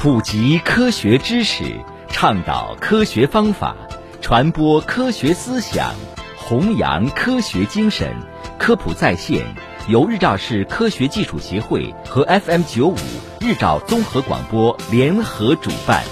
普及科学知识，倡导科学方法，传播科学思想，弘扬科学精神。科普在线由日照市科学技术协会和 FM 九五日照综合广播联合主办。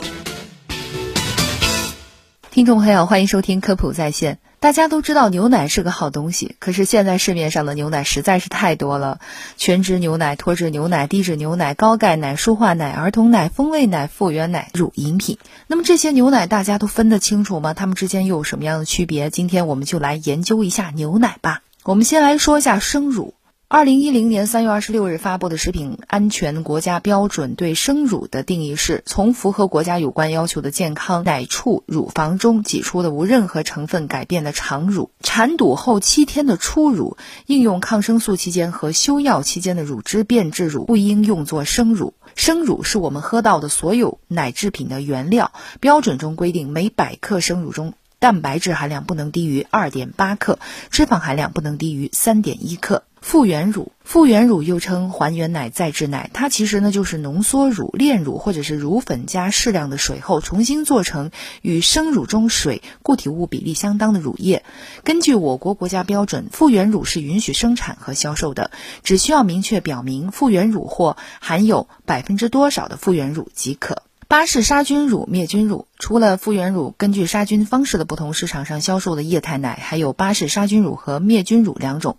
听众朋友，欢迎收听科普在线。大家都知道牛奶是个好东西，可是现在市面上的牛奶实在是太多了：全脂牛奶、脱脂牛奶、低脂牛奶、高钙奶、舒化奶、儿童奶、风味奶、复原奶、乳饮品。那么这些牛奶大家都分得清楚吗？它们之间又有什么样的区别？今天我们就来研究一下牛奶吧。我们先来说一下生乳。二零一零年三月二十六日发布的食品安全国家标准对生乳的定义是：从符合国家有关要求的健康奶畜乳房中挤出的无任何成分改变的常乳，产堵后七天的初乳，应用抗生素期间和休药期间的乳汁变质乳不应用作生乳。生乳是我们喝到的所有奶制品的原料。标准中规定，每百克生乳中蛋白质含量不能低于二点八克，脂肪含量不能低于三点一克。复原乳，复原乳又称还原奶、再制奶，它其实呢就是浓缩乳、炼乳或者是乳粉加适量的水后重新做成与生乳中水固体物比例相当的乳液。根据我国国家标准，复原乳是允许生产和销售的，只需要明确表明复原乳或含有百分之多少的复原乳即可。巴氏杀菌乳、灭菌乳，除了复原乳，根据杀菌方式的不同，市场上销售的液态奶还有巴氏杀菌乳和灭菌乳两种。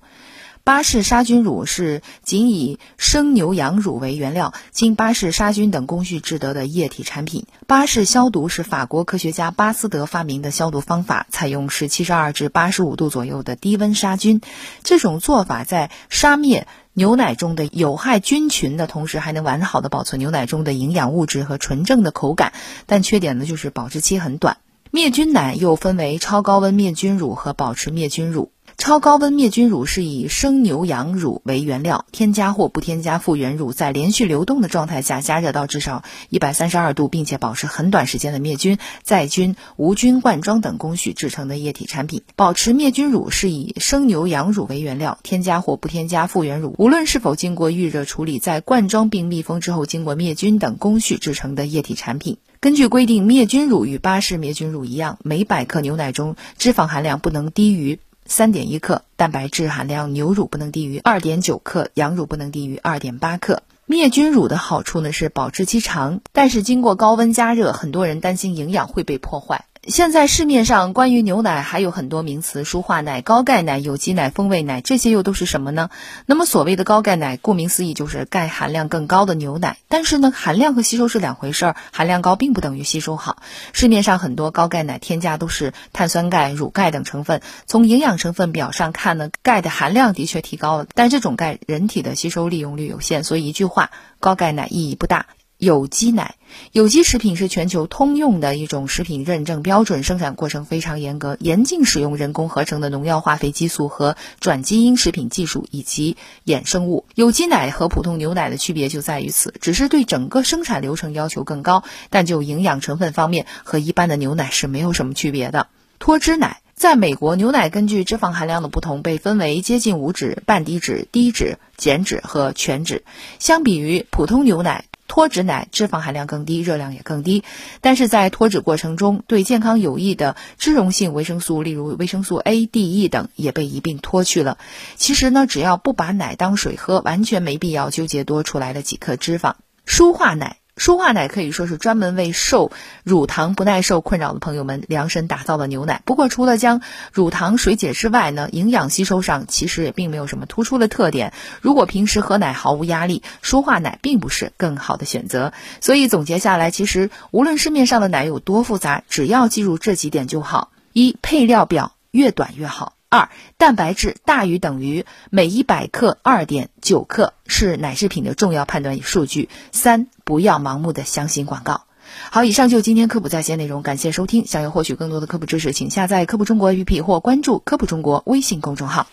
巴氏杀菌乳是仅以生牛羊乳为原料，经巴氏杀菌等工序制得的液体产品。巴氏消毒是法国科学家巴斯德发明的消毒方法，采用是七十二至八十五度左右的低温杀菌。这种做法在杀灭牛奶中的有害菌群的同时，还能完好的保存牛奶中的营养物质和纯正的口感。但缺点呢，就是保质期很短。灭菌奶又分为超高温灭菌乳和保持灭菌乳。超高温灭菌乳是以生牛羊乳为原料，添加或不添加复原乳，在连续流动的状态下加热到至少一百三十二度，并且保持很短时间的灭菌、再菌、无菌灌装等工序制成的液体产品。保持灭菌乳是以生牛羊乳为原料，添加或不添加复原乳，无论是否经过预热处理，在灌装并密封之后经过灭菌等工序制成的液体产品。根据规定，灭菌乳与巴氏灭菌乳一样，每百克牛奶中脂肪含量不能低于。三点一克蛋白质含量，牛乳不能低于二点九克，羊乳不能低于二点八克。灭菌乳的好处呢是保质期长，但是经过高温加热，很多人担心营养会被破坏。现在市面上关于牛奶还有很多名词，舒化奶、高钙奶、有机奶、风味奶，这些又都是什么呢？那么所谓的高钙奶，顾名思义就是钙含量更高的牛奶。但是呢，含量和吸收是两回事儿，含量高并不等于吸收好。市面上很多高钙奶添加都是碳酸钙、乳钙等成分，从营养成分表上看呢，钙的含量的确提高了，但这种钙人体的吸收利用率有限，所以一句话，高钙奶意义不大。有机奶，有机食品是全球通用的一种食品认证标准，生产过程非常严格，严禁使用人工合成的农药、化肥、激素和转基因食品技术以及衍生物。有机奶和普通牛奶的区别就在于此，只是对整个生产流程要求更高，但就营养成分方面和一般的牛奶是没有什么区别的。脱脂奶，在美国，牛奶根据脂肪含量的不同被分为接近无脂、半低脂、低脂、减脂和全脂。相比于普通牛奶。脱脂奶脂肪含量更低，热量也更低，但是在脱脂过程中，对健康有益的脂溶性维生素，例如维生素 A、D、E 等，也被一并脱去了。其实呢，只要不把奶当水喝，完全没必要纠结多出来的几克脂肪。舒化奶。舒化奶可以说是专门为受乳糖不耐受困扰的朋友们量身打造的牛奶。不过，除了将乳糖水解之外呢，营养吸收上其实也并没有什么突出的特点。如果平时喝奶毫无压力，舒化奶并不是更好的选择。所以总结下来，其实无论市面上的奶有多复杂，只要记住这几点就好：一、配料表越短越好。二、蛋白质大于等于每一百克二点九克是奶制品的重要判断数据。三、不要盲目的相信广告。好，以上就今天科普在线内容，感谢收听。想要获取更多的科普知识，请下载科普中国 APP 或关注科普中国微信公众号。